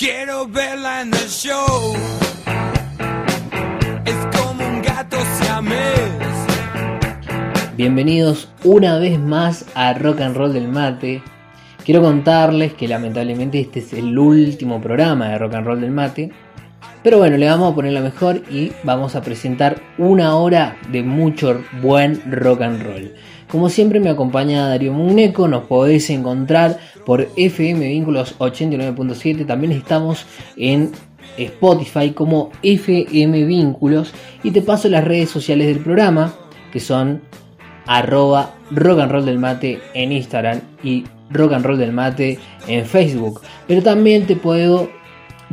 Quiero verla en el show. Es como un gato. Bienvenidos una vez más a Rock and Roll del Mate. Quiero contarles que lamentablemente este es el último programa de Rock and Roll del Mate. Pero bueno, le vamos a poner la mejor y vamos a presentar una hora de mucho buen rock and roll. Como siempre me acompaña Darío Muneco, nos podéis encontrar por FM Vínculos 89.7, también estamos en Spotify como FM Vínculos y te paso las redes sociales del programa que son arroba rock and roll del mate en Instagram y rock and roll del mate en Facebook. Pero también te puedo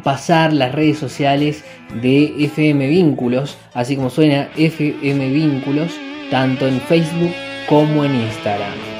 pasar las redes sociales de FM Vínculos, así como suena FM Vínculos, tanto en Facebook como en Instagram.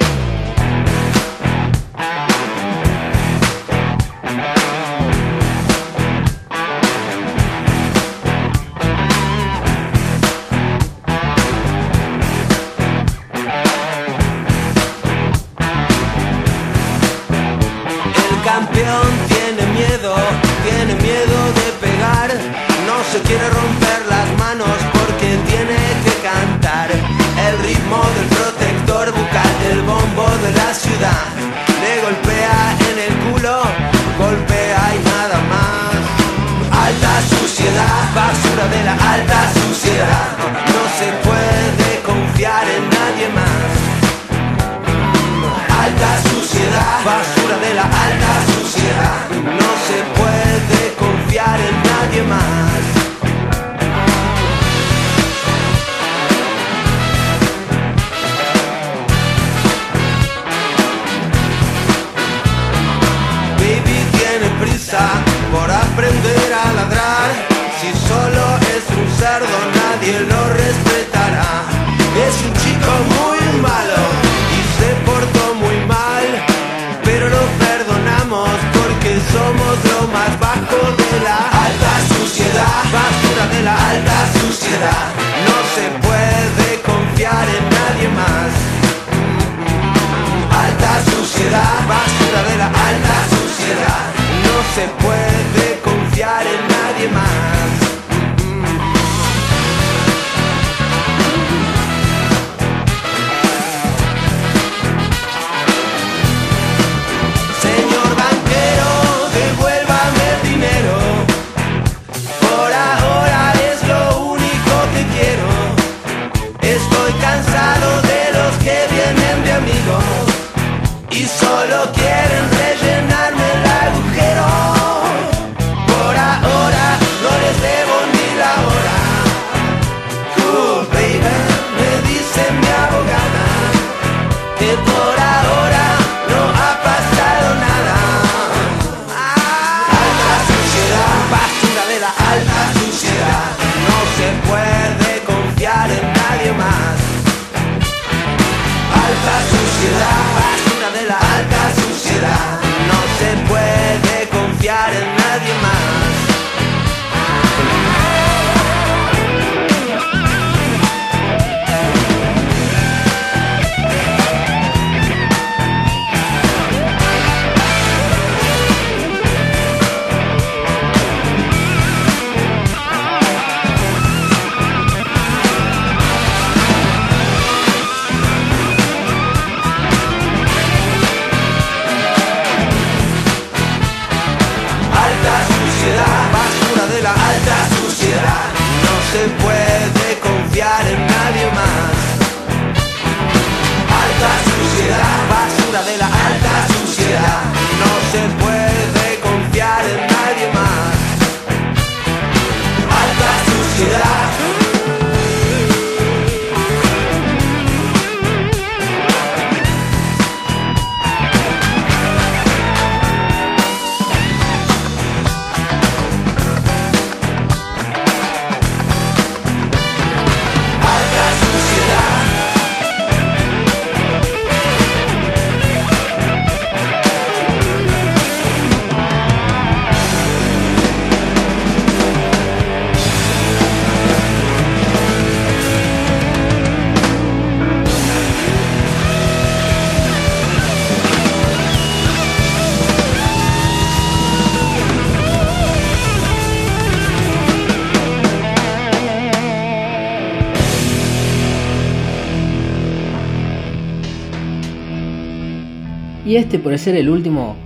Y este, por ser el último,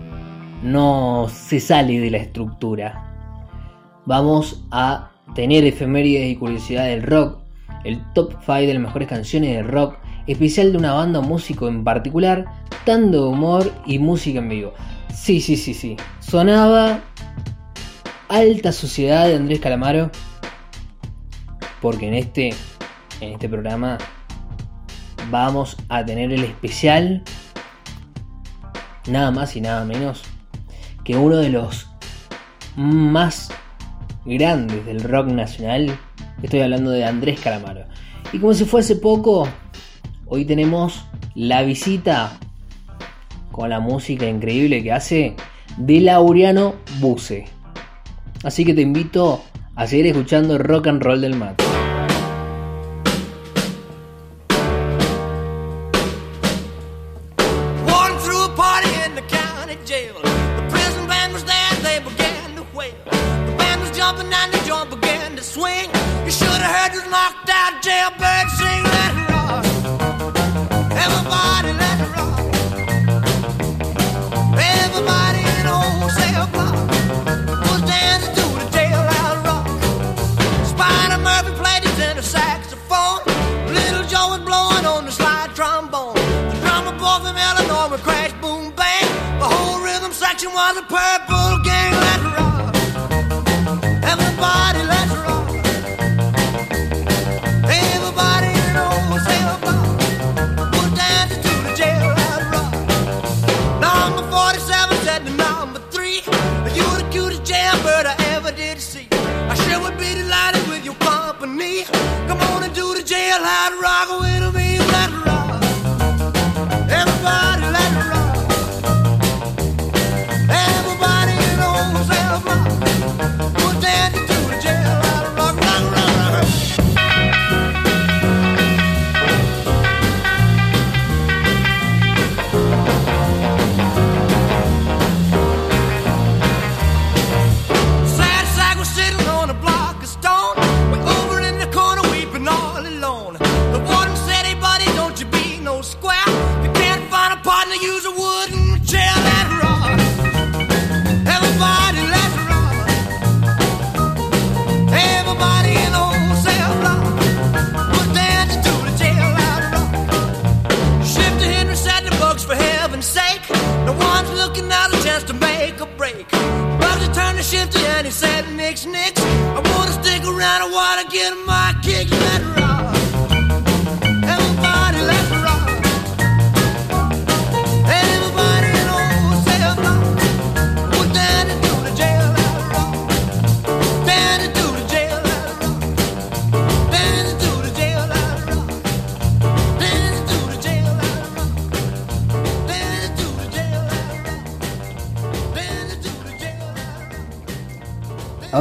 no se sale de la estructura. Vamos a tener efemérides y curiosidad del rock, el top 5 de las mejores canciones de rock, especial de una banda o músico en particular, tanto humor y música en vivo. Sí, sí, sí, sí. Sonaba Alta Sociedad de Andrés Calamaro. Porque en este, en este programa vamos a tener el especial, nada más y nada menos, que uno de los más grandes del rock nacional. Estoy hablando de Andrés Calamaro. Y como si fuese poco, hoy tenemos la visita con la música increíble que hace de Laureano Buse. Así que te invito a seguir escuchando rock and roll del mate.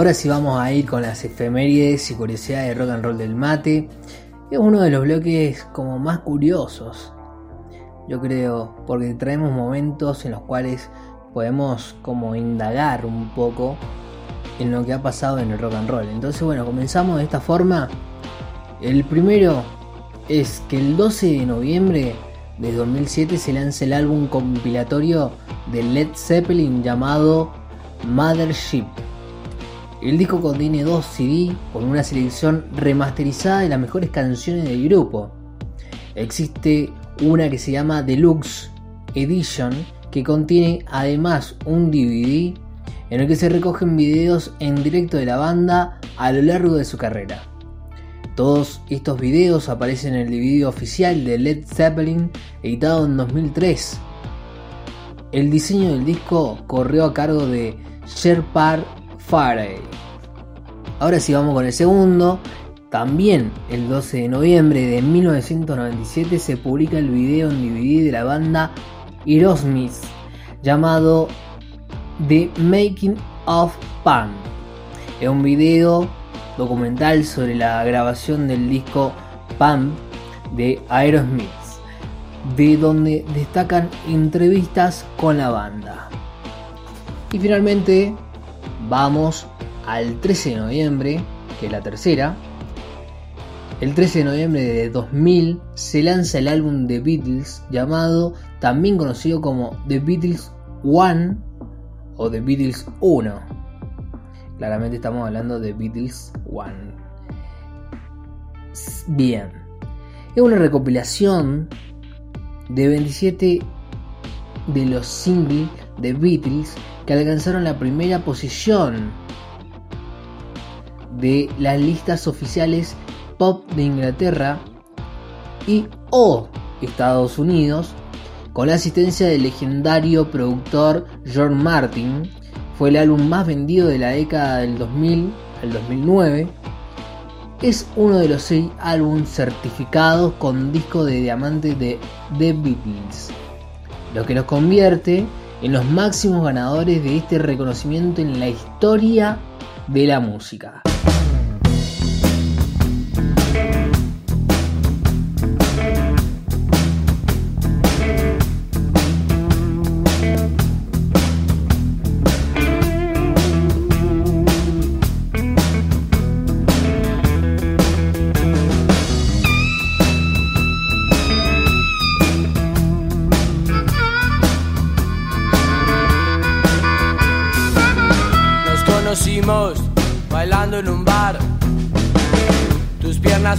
Ahora sí vamos a ir con las efemérides y curiosidades de rock and roll del mate. Es uno de los bloques como más curiosos, yo creo, porque traemos momentos en los cuales podemos como indagar un poco en lo que ha pasado en el rock and roll. Entonces, bueno, comenzamos de esta forma. El primero es que el 12 de noviembre de 2007 se lanza el álbum compilatorio de Led Zeppelin llamado Mothership el disco contiene dos CD con una selección remasterizada de las mejores canciones del grupo. Existe una que se llama Deluxe Edition que contiene además un DVD en el que se recogen videos en directo de la banda a lo largo de su carrera. Todos estos videos aparecen en el DVD oficial de Led Zeppelin editado en 2003. El diseño del disco corrió a cargo de Sherpar Ahora sí vamos con el segundo. También el 12 de noviembre de 1997 se publica el video en DVD de la banda Aerosmith llamado The Making of Pan. Es un video documental sobre la grabación del disco Pan de Aerosmith, de donde destacan entrevistas con la banda. Y finalmente vamos al 13 de noviembre, que es la tercera. El 13 de noviembre de 2000 se lanza el álbum de Beatles llamado también conocido como The Beatles One o The Beatles 1. Claramente estamos hablando de Beatles One. Bien, es una recopilación de 27 de los singles de Beatles que alcanzaron la primera posición de las listas oficiales pop de Inglaterra y o Estados Unidos con la asistencia del legendario productor John Martin. Fue el álbum más vendido de la década del 2000 al 2009. Es uno de los seis álbumes certificados con disco de diamante de The Beatles, lo que los convierte en los máximos ganadores de este reconocimiento en la historia de la música.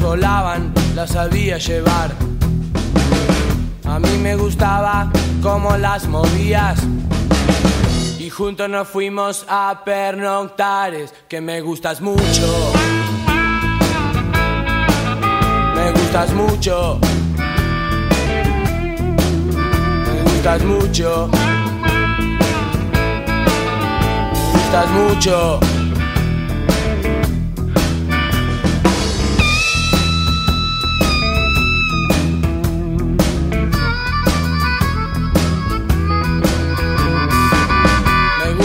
Volaban, las sabía llevar. A mí me gustaba cómo las movías. Y juntos nos fuimos a pernoctares, que me gustas mucho. Me gustas mucho. Me gustas mucho. Me gustas mucho.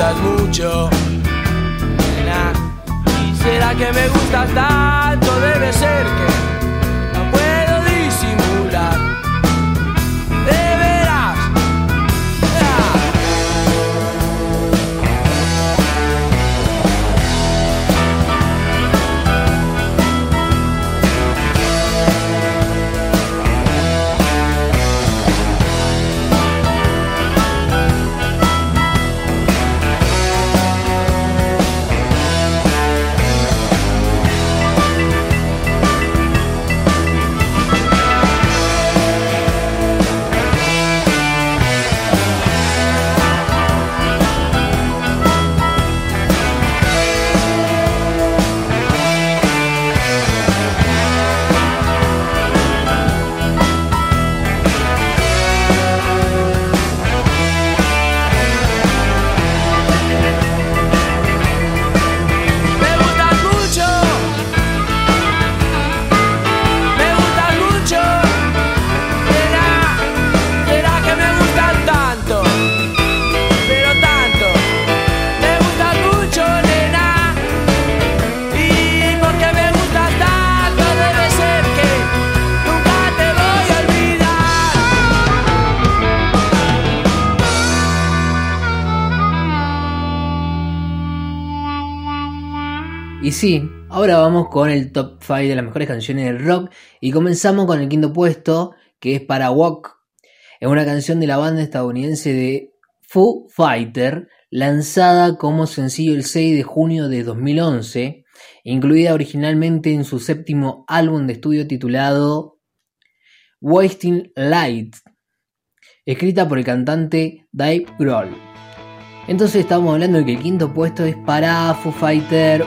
Gustas mucho. ¿Y será que me gustas tanto? Debe ser que sí, ahora vamos con el top 5 de las mejores canciones del rock y comenzamos con el quinto puesto que es para Walk. Es una canción de la banda estadounidense de Foo Fighter lanzada como sencillo el 6 de junio de 2011, incluida originalmente en su séptimo álbum de estudio titulado Wasting Light, escrita por el cantante Dave Grohl. Entonces estamos hablando de que el quinto puesto es para Foo Fighter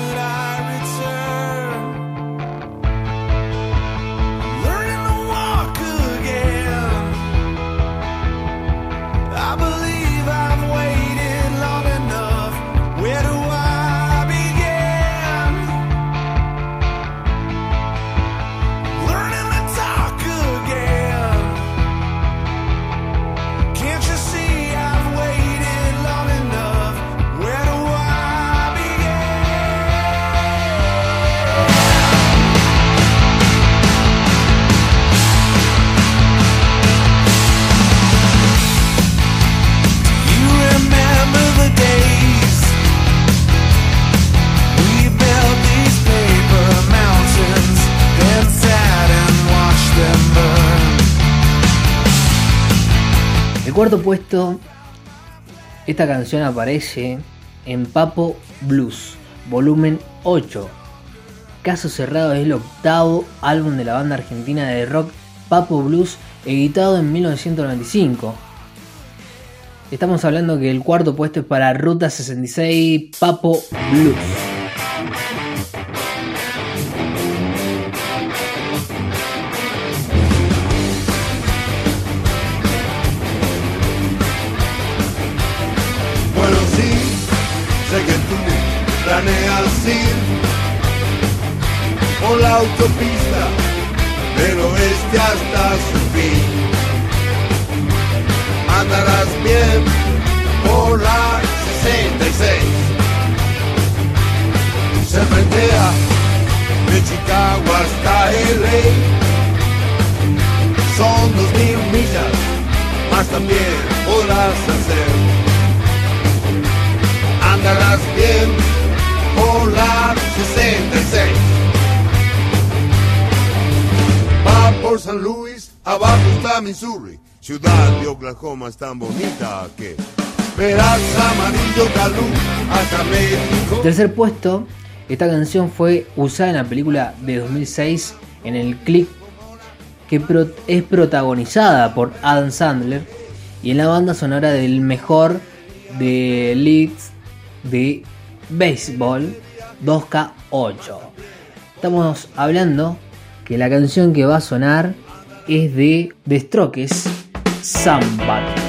cuarto puesto, esta canción aparece en Papo Blues, volumen 8. Caso Cerrado es el octavo álbum de la banda argentina de rock Papo Blues, editado en 1995. Estamos hablando que el cuarto puesto es para Ruta 66 Papo Blues. La autopista del oeste hasta su fin. Andarás bien por la 66. Se frentea de Chicago hasta LA. Son dos mil millas, más también podrás hacer andarás bien por la 66. Por San Luis, abajo está Missouri, ciudad de Oklahoma es tan bonita que verás amarillo calú hasta México. Tercer puesto, esta canción fue usada en la película de 2006 en el clip que es protagonizada por Adam Sandler y en la banda sonora del mejor de leads de béisbol 2K8. Estamos hablando que la canción que va a sonar es de The Strokes, Somebody.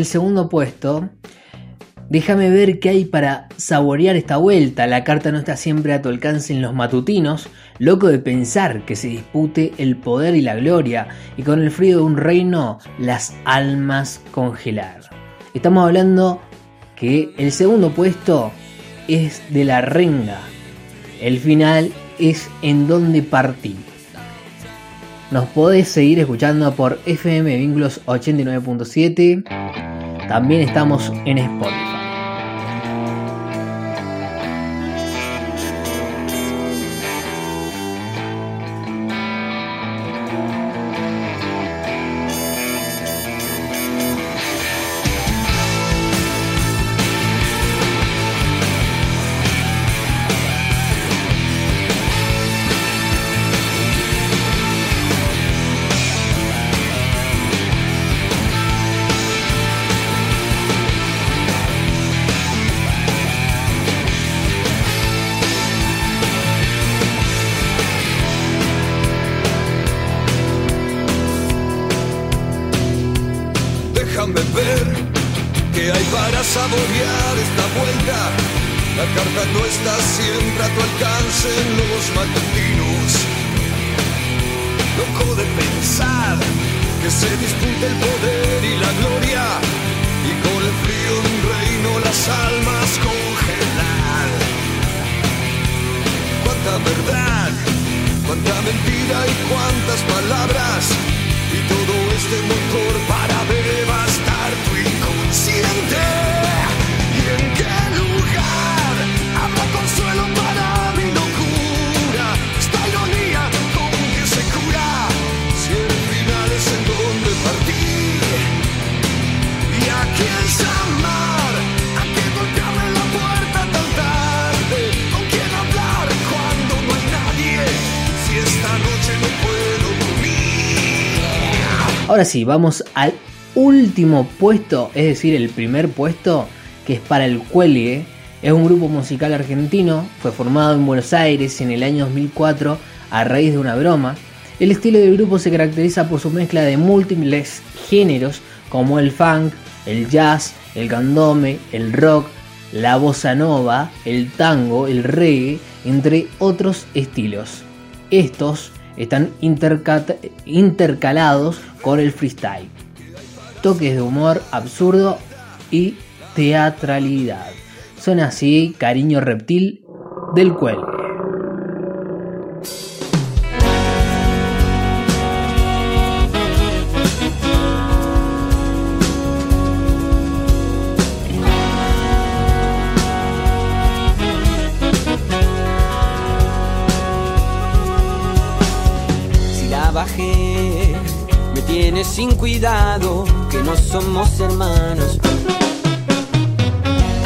El segundo puesto. Déjame ver qué hay para saborear esta vuelta. La carta no está siempre a tu alcance en los matutinos. Loco de pensar que se dispute el poder y la gloria. Y con el frío de un reino, las almas congelar. Estamos hablando que el segundo puesto es de la renga. El final es en donde partí. Nos podés seguir escuchando por FM Vínculos 89.7. También estamos en Spotify. Ahora sí, vamos al último puesto, es decir, el primer puesto, que es para el Cuelgue. Es un grupo musical argentino, fue formado en Buenos Aires en el año 2004 a raíz de una broma. El estilo del grupo se caracteriza por su mezcla de múltiples géneros como el funk, el jazz, el candome, el rock, la bossa nova, el tango, el reggae, entre otros estilos. Estos están intercalados con el freestyle. Toques de humor absurdo y teatralidad. Son así Cariño Reptil del Cuelgue. Somos hermanos.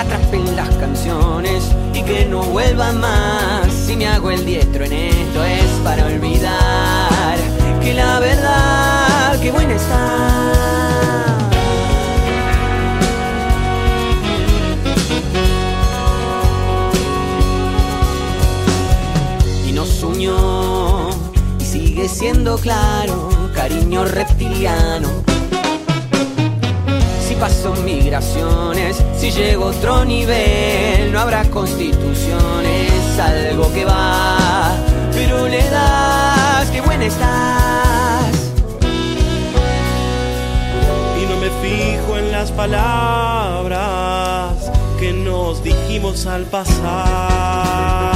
Atrapen las canciones y que no vuelva más. Si me hago el diestro en esto es para olvidar que la verdad, que buena está. y nos unió y sigue siendo claro, cariño reptiliano. Si paso migraciones, si llego a otro nivel, no habrá constituciones, algo que va, pero le das, que buena estás. y no me fijo en las palabras que nos dijimos al pasar.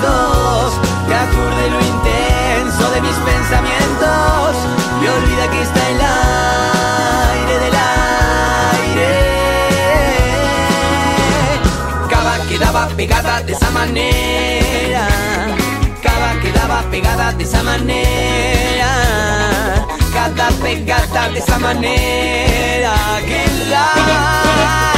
Dos. Lo intenso de mis pensamientos y olvida que está el aire del aire. Cava quedaba pegada de esa manera. Cava quedaba pegada de esa manera. Cada pegada de esa manera que la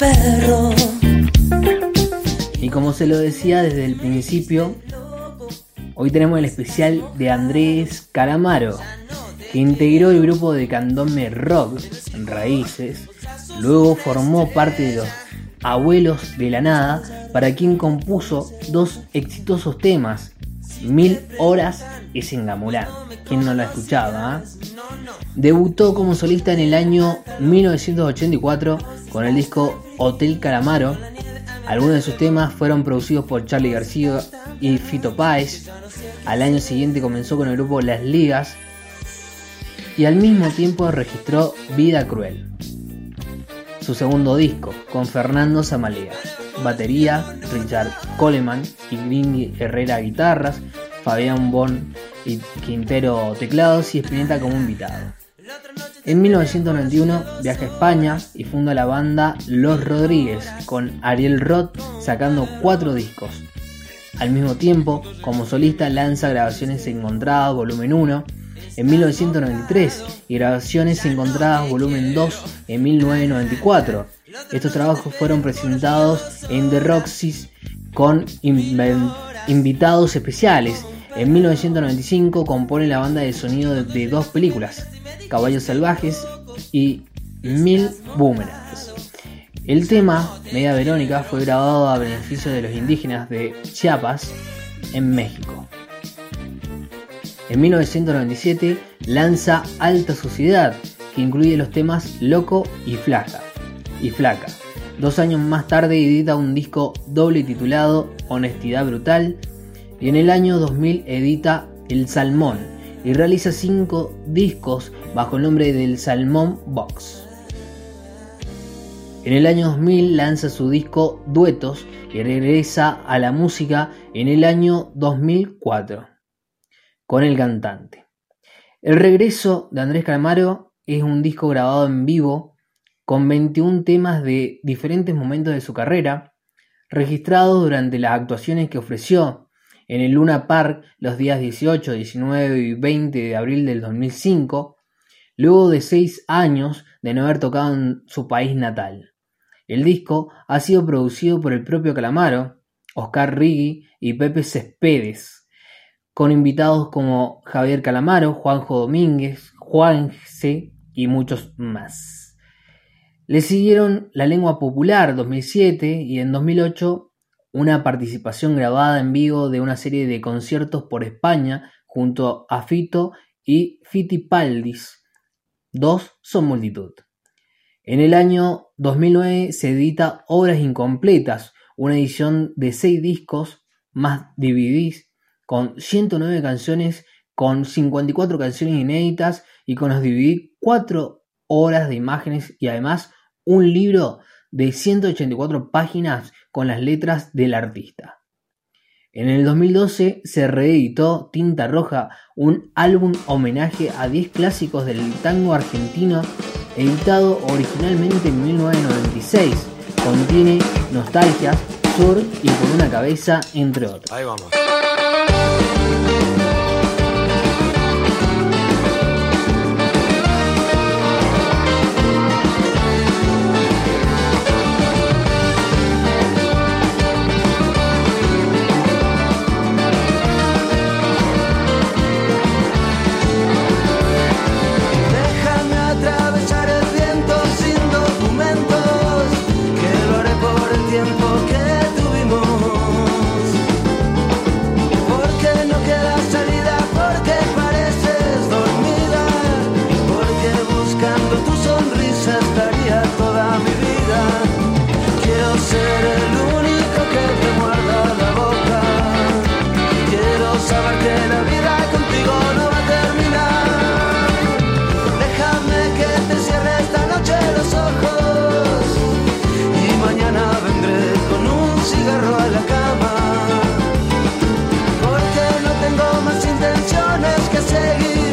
perro. Y como se lo decía desde el principio, hoy tenemos el especial de Andrés Calamaro, que integró el grupo de candombe rock Raíces, luego formó parte de los Abuelos de la Nada, para quien compuso dos exitosos temas, Mil Horas y Sengamulán, quien no la escuchaba. ah? Debutó como solista en el año 1984 con el disco Hotel Calamaro. Algunos de sus temas fueron producidos por Charlie García y Fito Páez. Al año siguiente comenzó con el grupo Las Ligas y al mismo tiempo registró Vida Cruel, su segundo disco, con Fernando Zamalea, batería, Richard Coleman y Grindy Herrera guitarras, Fabián Bon y Quintero teclados y Spinetta como invitado. En 1991 viaja a España y funda la banda Los Rodríguez con Ariel Roth sacando cuatro discos. Al mismo tiempo, como solista lanza Grabaciones Encontradas Volumen 1 en 1993 y Grabaciones Encontradas Volumen 2 en 1994. Estos trabajos fueron presentados en The Roxys con invitados especiales. En 1995 compone la banda de sonido de, de dos películas, Caballos Salvajes y Mil Boomerangs. El tema, Media Verónica, fue grabado a beneficio de los indígenas de Chiapas en México. En 1997 lanza Alta Sociedad, que incluye los temas Loco y Flaca. Y Flaca. Dos años más tarde edita un disco doble titulado Honestidad Brutal y en el año 2000 edita El Salmón y realiza cinco discos bajo el nombre del Salmón Box. En el año 2000 lanza su disco Duetos y regresa a la música en el año 2004 con el cantante. El regreso de Andrés Calamaro es un disco grabado en vivo con 21 temas de diferentes momentos de su carrera, registrados durante las actuaciones que ofreció en el Luna Park los días 18, 19 y 20 de abril del 2005, luego de 6 años de no haber tocado en su país natal. El disco ha sido producido por el propio Calamaro, Oscar Riggi y Pepe Céspedes, con invitados como Javier Calamaro, Juanjo Domínguez, Juanse y muchos más. Le siguieron La Lengua Popular 2007 y en 2008 una participación grabada en vivo de una serie de conciertos por España junto a Fito y Fitipaldis. Dos son multitud. En el año 2009 se edita Obras Incompletas, una edición de 6 discos más DVDs con 109 canciones, con 54 canciones inéditas y con los DVD 4 horas de imágenes y además un libro de 184 páginas con las letras del artista. En el 2012 se reeditó Tinta Roja, un álbum homenaje a 10 clásicos del tango argentino, editado originalmente en 1996. Contiene nostalgias, sur y por una cabeza, entre otros. Ahí vamos. canciones que seguir.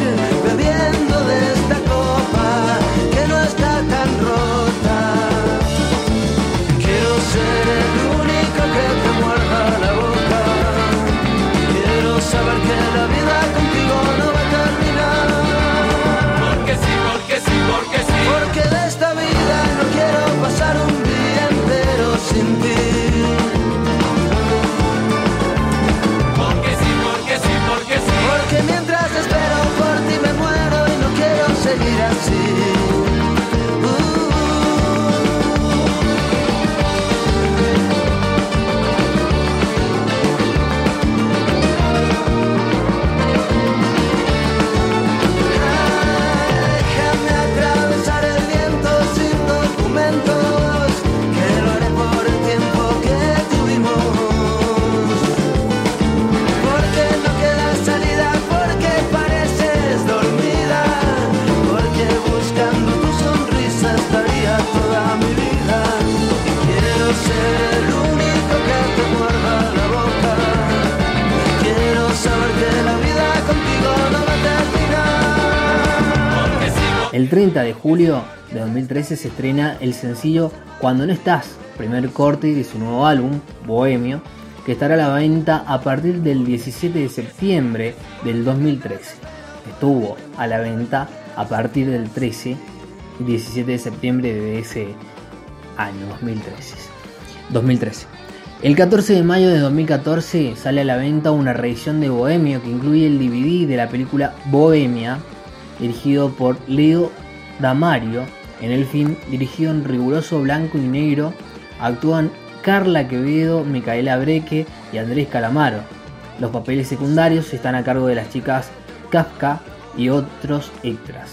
De 2013 se estrena el sencillo Cuando no estás, primer corte de su nuevo álbum, Bohemio, que estará a la venta a partir del 17 de septiembre del 2013. Estuvo a la venta a partir del 13 y 17 de septiembre de ese año 2013. 2013. El 14 de mayo de 2014 sale a la venta una reedición de Bohemio que incluye el DVD de la película Bohemia, dirigido por Leo Damario. En el film, dirigido en riguroso blanco y negro, actúan Carla Quevedo, Micaela Breque y Andrés Calamaro. Los papeles secundarios están a cargo de las chicas Kafka y otros extras.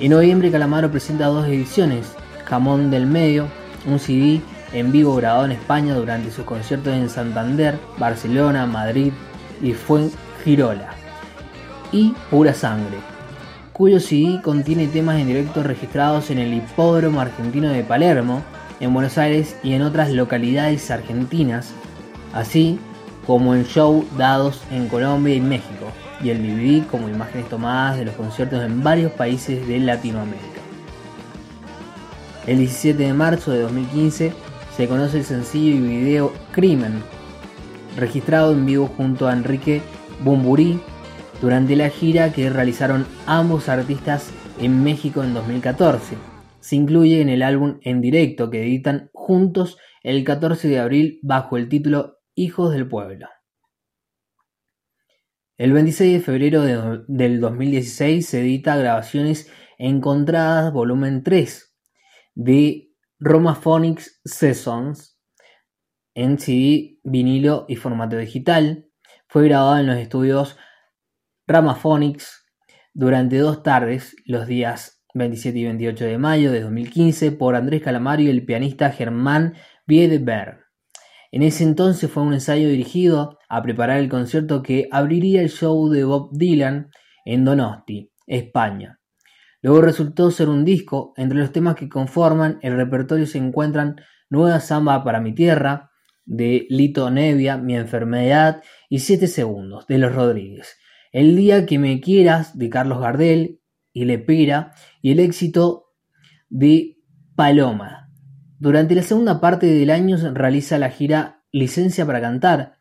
En noviembre Calamaro presenta dos ediciones, Jamón del Medio, un CD en vivo grabado en España durante sus conciertos en Santander, Barcelona, Madrid y Fuengirola, y Pura Sangre, cuyo CD contiene temas en directo registrados en el Hipódromo Argentino de Palermo, en Buenos Aires y en otras localidades argentinas, así como en show dados en Colombia y México, y el DVD como imágenes tomadas de los conciertos en varios países de Latinoamérica. El 17 de marzo de 2015 se conoce el sencillo y video Crimen, registrado en vivo junto a Enrique Bumburi durante la gira que realizaron ambos artistas en México en 2014. Se incluye en el álbum en directo que editan juntos el 14 de abril bajo el título Hijos del Pueblo. El 26 de febrero de- del 2016 se edita Grabaciones Encontradas volumen 3 de Romaphonics Sessions en CD, vinilo y formato digital. Fue grabado en los estudios Ramaphonics durante dos tardes, los días 27 y 28 de mayo de 2015, por Andrés Calamaro y el pianista Germán Wiedeberg. En ese entonces fue un ensayo dirigido a preparar el concierto que abriría el show de Bob Dylan en Donosti, España. Luego resultó ser un disco, entre los temas que conforman el repertorio se encuentran Nueva Samba para mi tierra, de Lito Nevia, Mi enfermedad y Siete segundos, de Los Rodríguez. El día que me quieras, de Carlos Gardel y Lepera, y el éxito de Paloma. Durante la segunda parte del año realiza la gira Licencia para Cantar,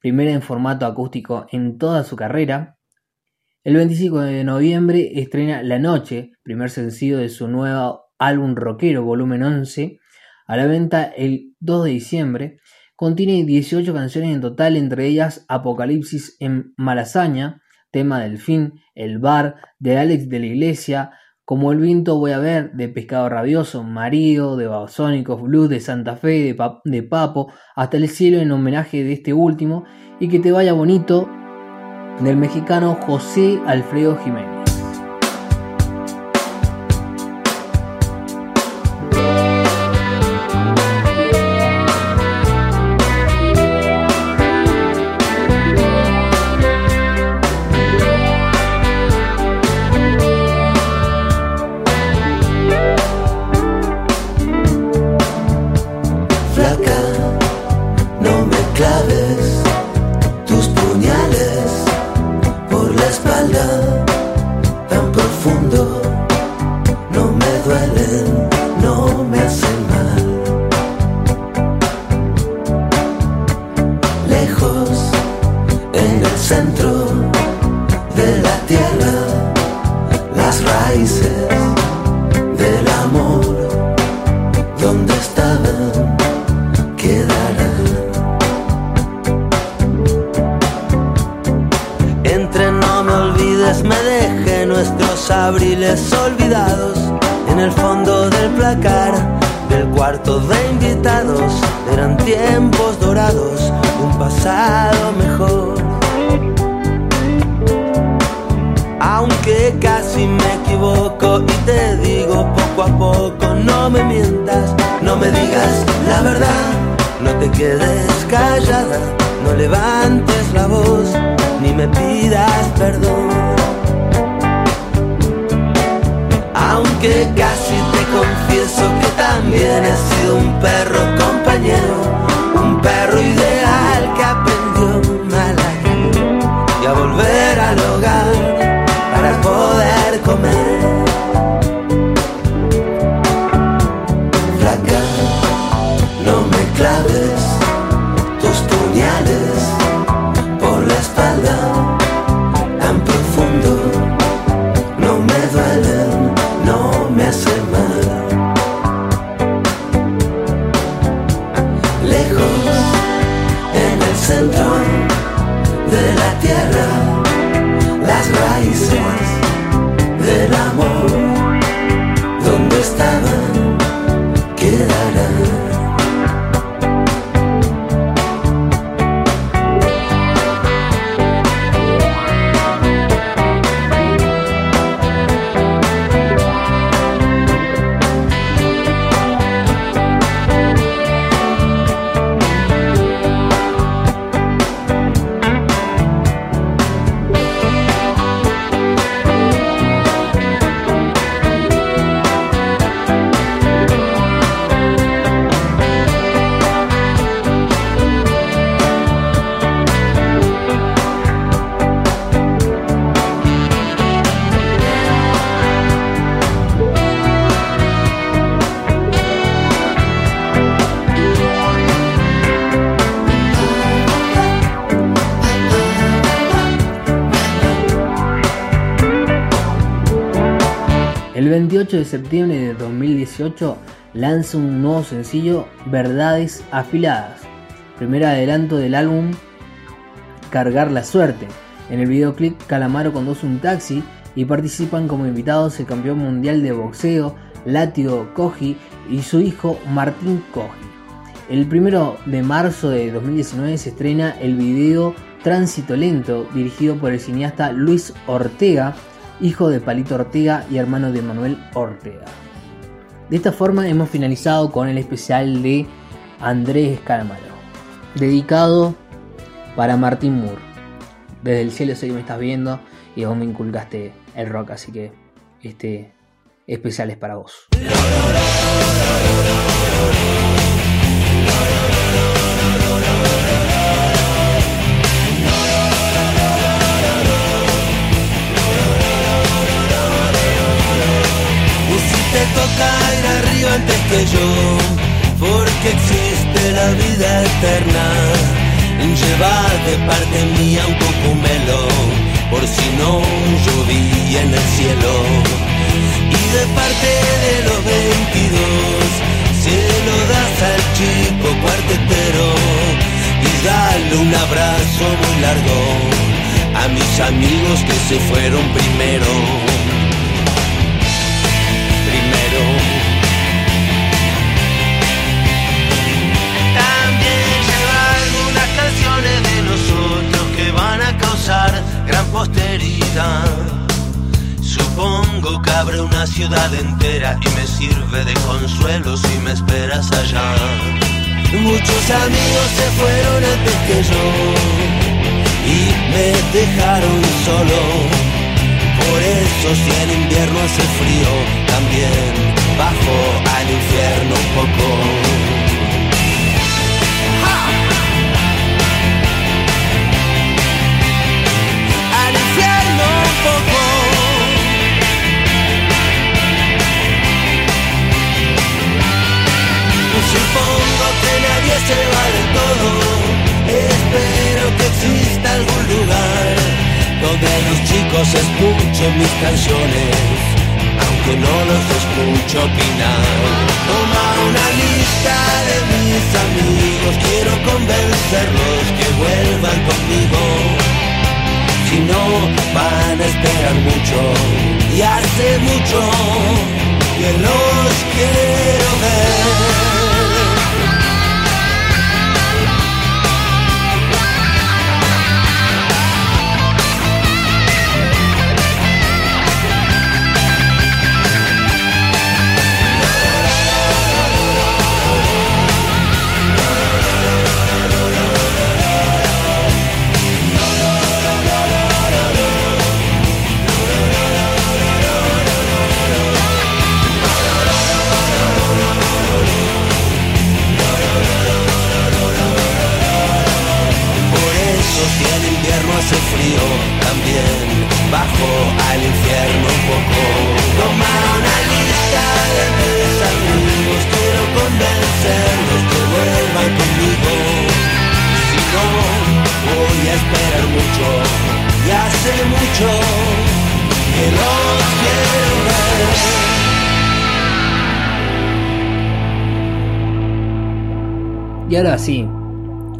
primera en formato acústico en toda su carrera. El 25 de noviembre estrena La Noche, primer sencillo de su nuevo álbum rockero, volumen 11, a la venta el 2 de diciembre. Contiene 18 canciones en total, entre ellas Apocalipsis en Malasaña, tema del fin, El bar, de Alex de la Iglesia, Como el viento voy a ver, de Pescado Rabioso, Marido, de Babasónicos, Blues de Santa Fe, de, de Papo, Hasta el cielo en homenaje de este último, y que te vaya bonito, del mexicano José Alfredo Jiménez. 28 de septiembre de 2018 lanza un nuevo sencillo, Verdades Afiladas, primer adelanto del álbum Cargar la Suerte. En el videoclip Calamaro conduce un taxi y participan como invitados el campeón mundial de boxeo, Látigo Koji, y su hijo Martín Koji. El 1 de marzo de 2019 se estrena el video Tránsito Lento, dirigido por el cineasta Luis Ortega, hijo de Palito Ortega y hermano de Manuel Ortega. De esta forma hemos finalizado con el especial de Andrés Calamaro, dedicado para Martín Moore. Desde el cielo sé que me estás viendo y vos me inculcaste el rock, así que este especial es para vos. Arriba antes que yo, porque existe la vida eterna. Lleva de parte mía un cocumelo, por si no llovía en el cielo. Y de parte de los 22, se lo das al chico cuartetero y dale un abrazo muy largo a mis amigos que se fueron primero. Van a causar gran posteridad. Supongo que abre una ciudad entera y me sirve de consuelo si me esperas allá. Muchos amigos se fueron antes que yo y me dejaron solo. Por eso si en invierno hace frío, también bajo al infierno un poco. Se va de todo. Espero que exista algún lugar donde los chicos escuchen mis canciones, aunque no los escucho opinar. Toma una lista de mis amigos, quiero convencerlos que vuelvan conmigo. Si no, van a esperar mucho, y hace mucho que los quiero ver. hace frío también bajo al infierno un poco. Tomaron a lista de mis amigos, quiero convencerlos que vuelvan conmigo. Si no, voy a esperar mucho, y hace mucho que los quiero ver. Y ahora sí,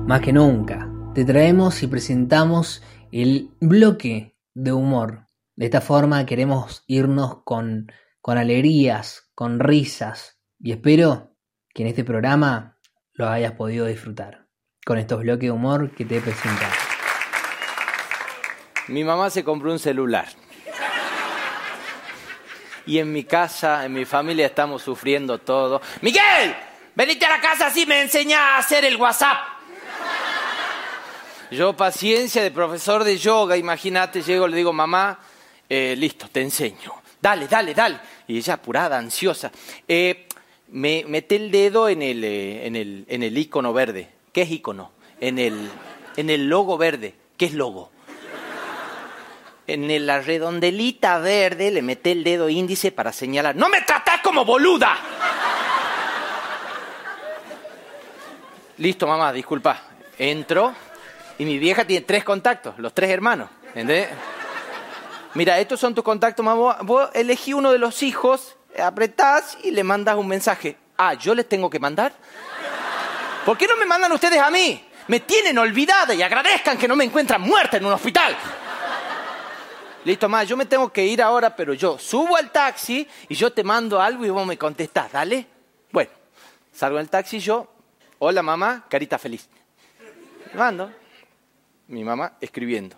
más que nunca, te traemos y presentamos el bloque de humor. De esta forma queremos irnos con, con alegrías, con risas y espero que en este programa lo hayas podido disfrutar con estos bloques de humor que te he presentado. Mi mamá se compró un celular. Y en mi casa, en mi familia estamos sufriendo todo. Miguel, venite a la casa así me enseña a hacer el WhatsApp. Yo, paciencia de profesor de yoga, imagínate, llego, le digo, mamá, eh, listo, te enseño. Dale, dale, dale. Y ella apurada, ansiosa. Eh, me mete el dedo en el, eh, en, el, en el icono verde. ¿Qué es icono? En el, en el logo verde. ¿Qué es logo? En la redondelita verde le mete el dedo índice para señalar. ¡No me tratás como boluda! Listo, mamá, disculpa. Entro y mi vieja tiene tres contactos, los tres hermanos. Mira, estos son tus contactos, mamá. Vos elegí uno de los hijos, apretás y le mandas un mensaje. Ah, ¿yo les tengo que mandar? ¿Por qué no me mandan ustedes a mí? Me tienen olvidada y agradezcan que no me encuentran muerta en un hospital. Listo, mamá, yo me tengo que ir ahora, pero yo subo al taxi y yo te mando algo y vos me contestás, ¿dale? Bueno, salgo del taxi yo, hola mamá, carita feliz. mando. Mi mamá escribiendo.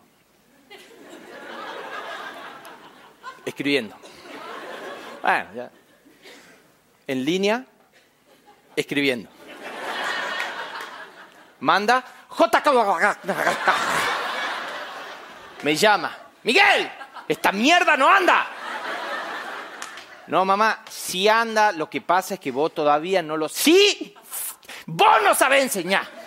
Escribiendo. Bueno, ya. En línea, escribiendo. Manda. Me llama. Miguel, esta mierda no anda. No, mamá, si anda, lo que pasa es que vos todavía no lo... Sí, vos no sabés enseñar.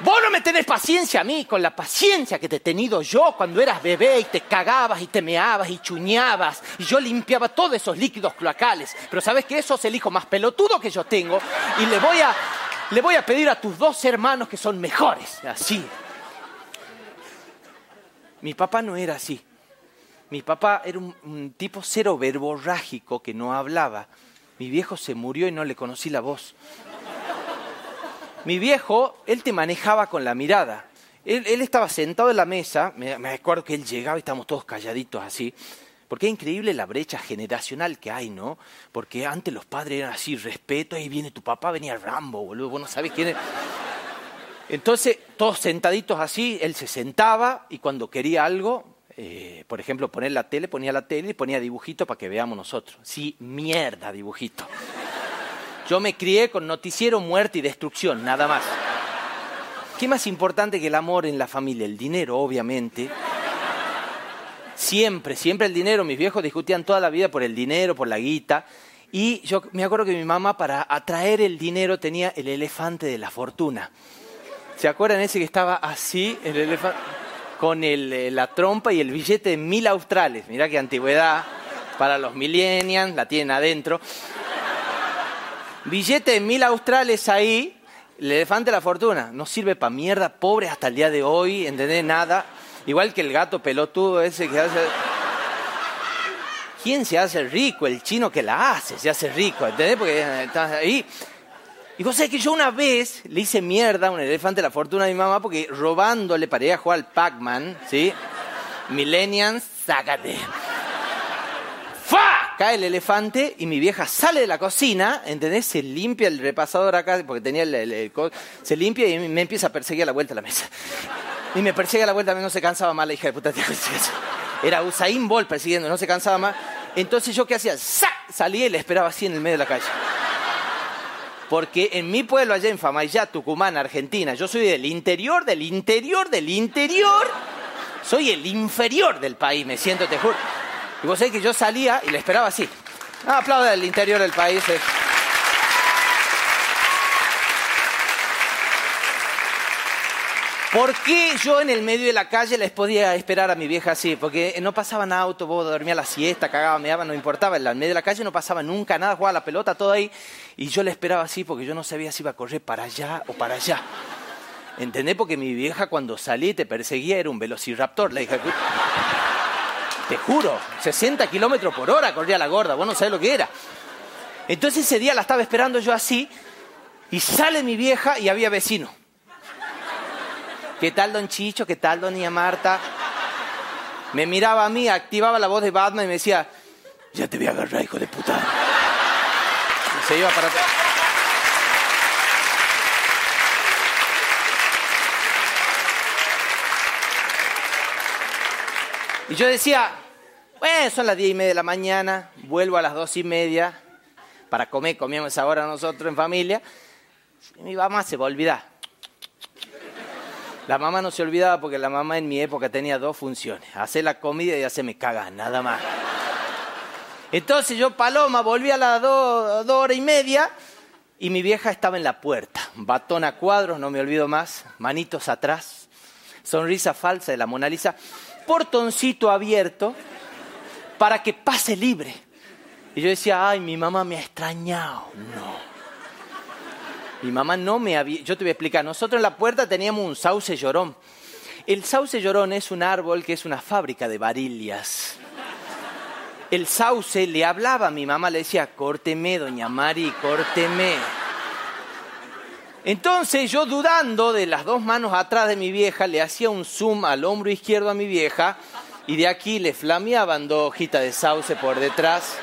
Vos no me tenés paciencia a mí con la paciencia que te he tenido yo cuando eras bebé y te cagabas y te meabas y chuñabas y yo limpiaba todos esos líquidos cloacales. Pero sabes que eso es el hijo más pelotudo que yo tengo y le voy a, le voy a pedir a tus dos hermanos que son mejores. Así. Mi papá no era así. Mi papá era un, tipo cero verborrágico que no hablaba. Mi viejo se murió y no le conocí la voz. Mi viejo, él te manejaba con la mirada. Él, estaba sentado en la mesa, me, acuerdo que él llegaba y estábamos todos calladitos así, porque es increíble la brecha generacional que hay, ¿no? Porque antes los padres eran así, respeto, ahí viene tu papá, venía Rambo, boludo, vos no sabés quién es. Entonces, todos sentaditos así, él se sentaba y cuando quería algo, eh, por ejemplo, poner la tele, ponía la tele y ponía dibujito para que veamos nosotros. Sí, mierda, dibujito. Yo me crié con noticiero, muerte y destrucción, nada más. ¿Qué más importante que el amor en la familia? El dinero, obviamente. Siempre, siempre el dinero. Mis viejos discutían toda la vida por el dinero, por la guita. Y yo me acuerdo que mi mamá para atraer el dinero tenía el elefante de la fortuna. ¿Se acuerdan ese que estaba así, el elefante, con eh, la trompa y el billete de mil australes? Mirá qué antigüedad para los millennials, la tienen adentro. Billete de mil australes ahí, el elefante de la fortuna. No sirve para mierda, pobre hasta el día de hoy, ¿entendés? Nada. Igual que el gato pelotudo ese que hace... ¿Quién se hace rico? El chino que la hace se hace rico, ¿entendés? Porque estás ahí. Y vos sabés que yo una vez le hice mierda a un elefante de la fortuna a mi mamá porque robándole para ir a jugar al Pac-Man, ¿sí? Millennials, sácate. Cae el elefante y mi vieja sale de la cocina, ¿entendés? Se limpia el repasador acá, porque tenía el, se limpia y me empieza a perseguir a la vuelta a la mesa. Y me persigue a la vuelta, no se cansaba más la hija de puta. Era Usain Bolt persiguiendo, no se cansaba más. Entonces yo qué hacía, ¡Sac! salía y le esperaba así en el medio de la calle. Porque en mi pueblo, allá en Famayá, Tucumán, Argentina, yo soy del interior, del interior, del interior. Soy el inferior del país, me siento, te juro. Y vos sabés que yo salía y le esperaba así. Aplauda del interior del país. Eh. ¿Por qué yo en el medio de la calle les podía esperar a mi vieja así? Porque no pasaban autos, vos dormía la siesta, cagaba, me daba, no importaba. En el medio de la calle no pasaba nunca nada, jugaba la pelota, todo ahí. Y yo le esperaba así porque yo no sabía si iba a correr para allá o para allá. ¿Entendés? Porque mi vieja cuando salí te perseguía era un velociraptor. La hija, te juro, 60 kilómetros por hora corría la gorda, vos no lo que era. Entonces ese día la estaba esperando yo así Y sale mi vieja y había vecino. ¿Qué tal, don Chicho? ¿Qué tal, doña Marta? Me miraba a mí, activaba la voz de Batman y me decía, ya te voy a agarrar, hijo de puta. Y se iba para atrás. Y yo decía, bueno, son las diez y media de la mañana, vuelvo a las dos y media para comer, comíamos ahora nosotros en familia, y mi mamá se va a olvidar. La mamá no se olvidaba porque la mamá en mi época tenía dos funciones, hacer la comida y hacerme cagar, nada más. Entonces yo, Paloma, volví a las dos, dos horas y media y mi vieja estaba en la puerta, batón a cuadros, no me olvido más, manitos atrás, sonrisa falsa de la Mona Lisa, portoncito abierto para que pase libre. Y yo decía, ay, mi mamá me ha extrañado. No. Mi mamá no me había... Yo te voy a explicar. Nosotros en la puerta teníamos un sauce llorón. El sauce llorón es un árbol que es una fábrica de varillas. El sauce le hablaba a mi mamá, le decía, córteme, doña Mari, córteme. Entonces yo dudando de las dos manos atrás de mi vieja, le hacía un zoom al hombro izquierdo a mi vieja y de aquí le flameaban dos hojitas de sauce por detrás.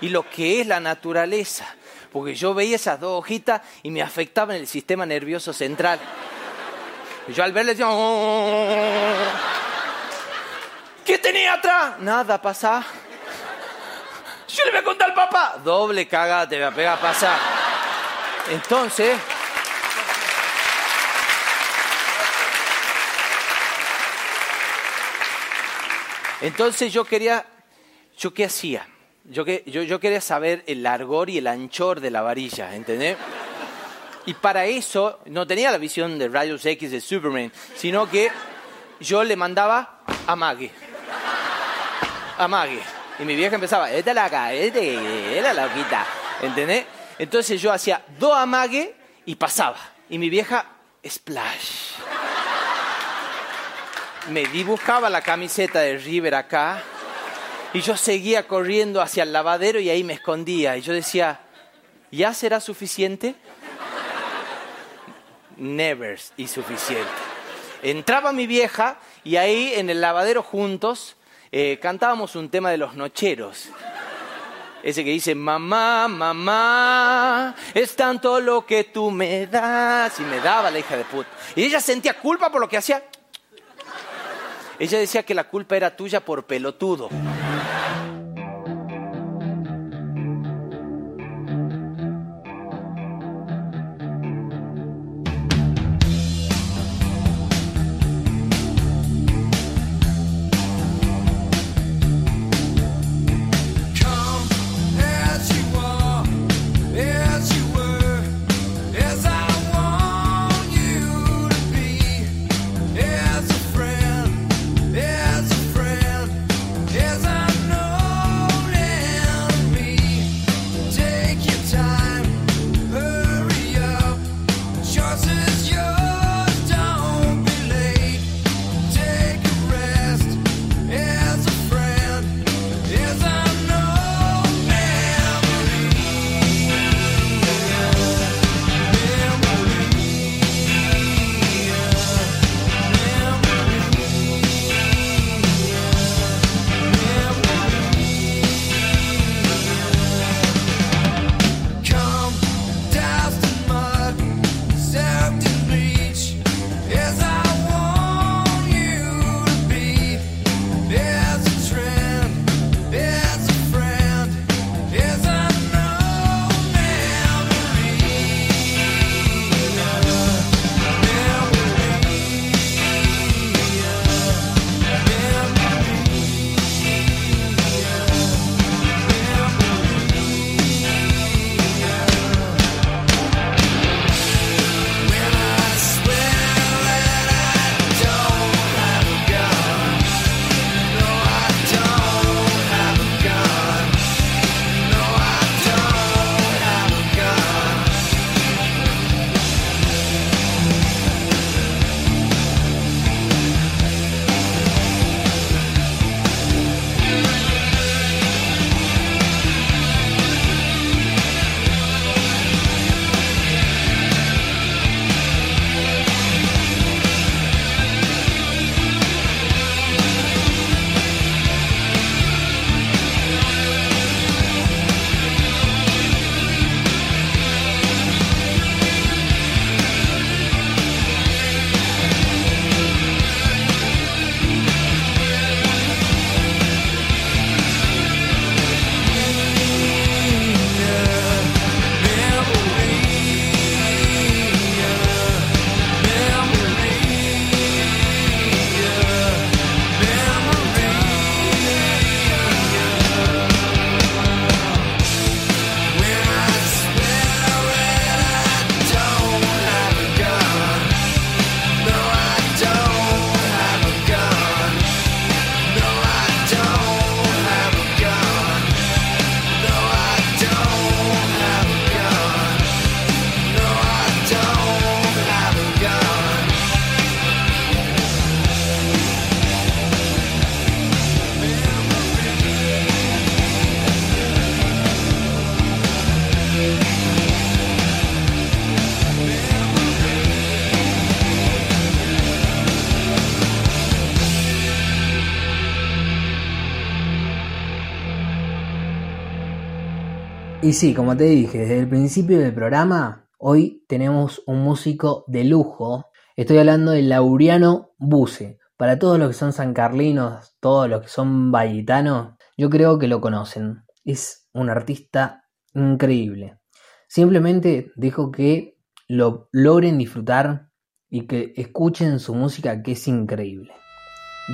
Y lo que es la naturaleza, porque yo veía esas dos hojitas y me afectaban el sistema nervioso central. Y yo al verle decía, "Oh". ¿qué tenía atrás? Nada, pasa. Yo le voy a contar al papá. Doble caga, te voy a pegar. Entonces, entonces yo quería, ¿yo qué hacía? Yo, que, yo, yo quería saber el largor y el anchor de la varilla, ¿entendés? Y para eso no tenía la visión de rayos X de Superman, sino que yo le mandaba a Maggie. A Maggie. Y mi vieja empezaba, esta es la acá, este, es la loquita. ¿Entendés? Entonces yo hacía dos amague y pasaba. Y mi vieja, splash. Me dibujaba la camiseta de River acá. Y yo seguía corriendo hacia el lavadero y ahí me escondía. Y yo decía, ¿ya será suficiente? Never y suficiente. Entraba mi vieja y ahí en el lavadero juntos eh, cantábamos un tema de los nocheros. Ese que dice, mamá, mamá, es tanto lo que tú me das. Y me daba la hija de puta. Y ella sentía culpa por lo que hacía. Ella decía que la culpa era tuya por pelotudo. Y sí, como te dije, desde el principio del programa, hoy tenemos un músico de lujo. Estoy hablando de Lauriano Buse. Para todos los que son sancarlinos, todos los que son vallitanos, yo creo que lo conocen. Es un artista increíble. Simplemente dejo que lo logren disfrutar y que escuchen su música que es increíble.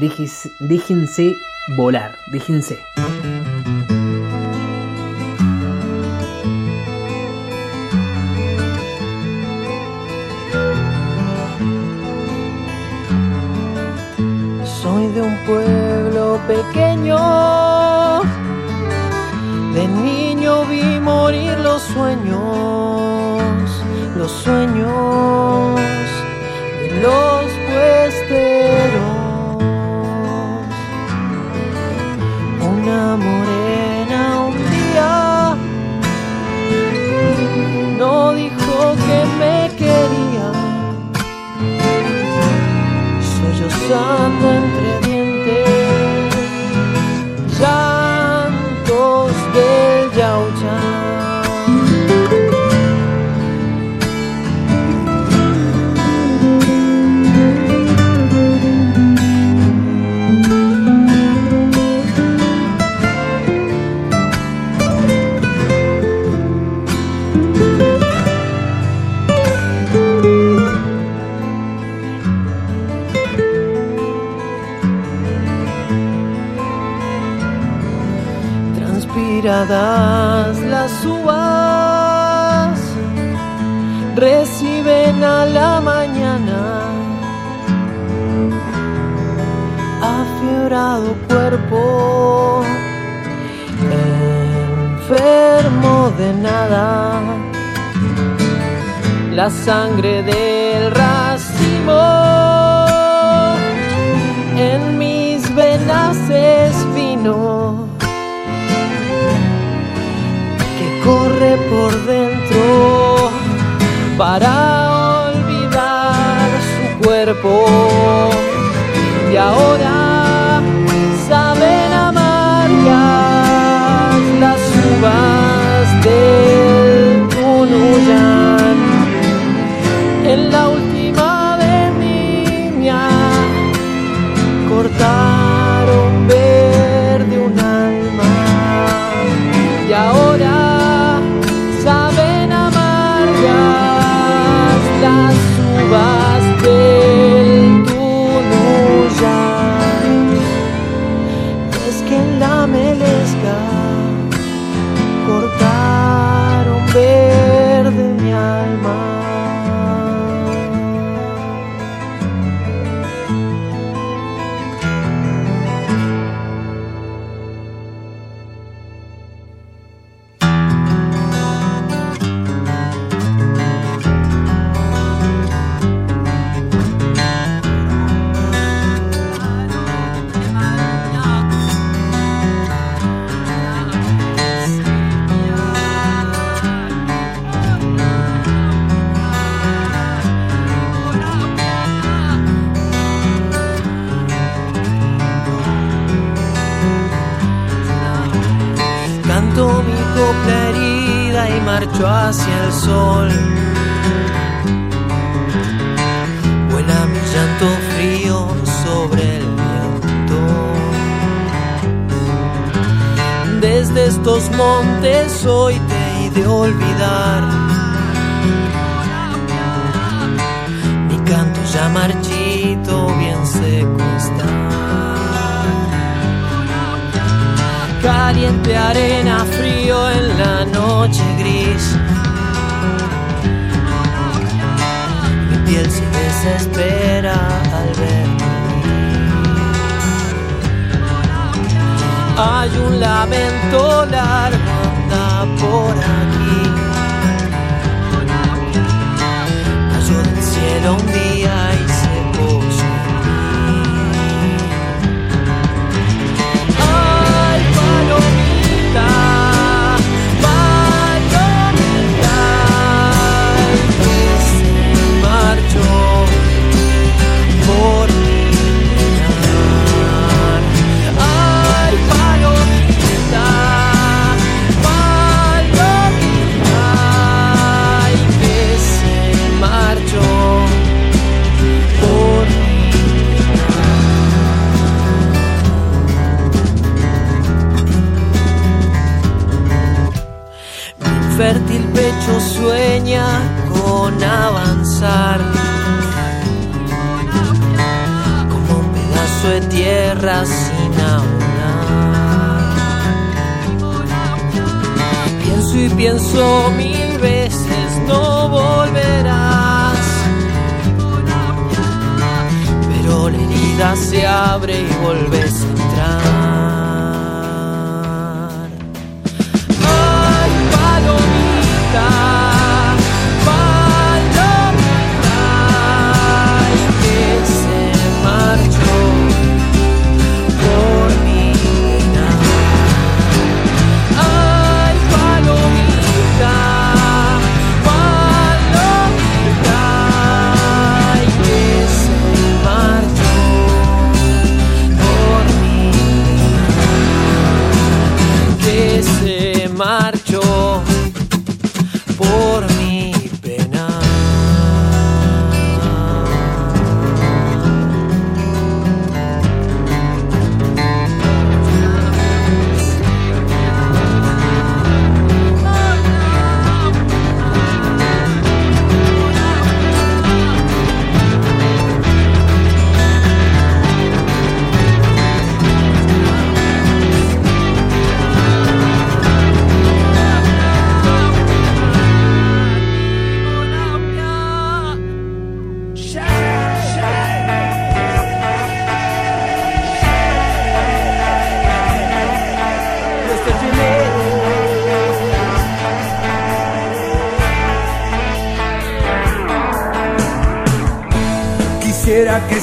Déjense volar, déjense. pequeño. De niño vi morir los sueños, los sueños.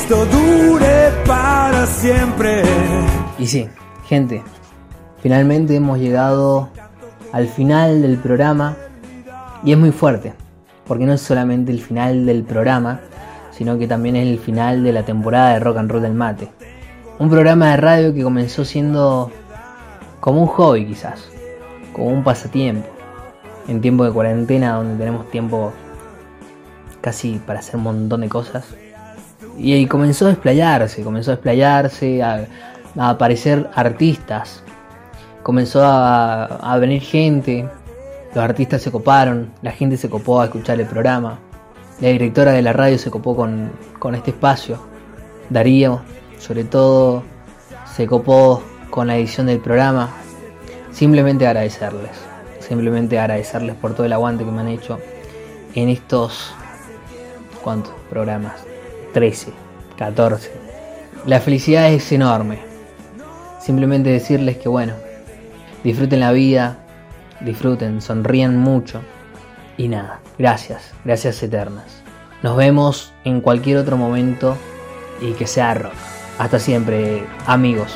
Esto dure para siempre. Y sí, gente, finalmente hemos llegado al final del programa y es muy fuerte, porque no es solamente el final del programa, sino que también es el final de la temporada de Rock and Roll del Mate. Un programa de radio que comenzó siendo como un hobby quizás, como un pasatiempo, en tiempo de cuarentena donde tenemos tiempo casi para hacer un montón de cosas. Y, y comenzó a desplayarse, comenzó a desplayarse, a, aparecer artistas, comenzó a, venir gente, los artistas se coparon, la gente se copó a escuchar el programa, la directora de la radio se copó con, con este espacio, Darío, sobre todo, se copó con la edición del programa. Simplemente agradecerles, simplemente agradecerles por todo el aguante que me han hecho en estos, ¿cuántos programas? 13, 14. La felicidad es enorme. Simplemente decirles que bueno, disfruten la vida, disfruten, sonrían mucho. Y nada, gracias, gracias eternas. Nos vemos en cualquier otro momento y que sea rock. Hasta siempre, amigos.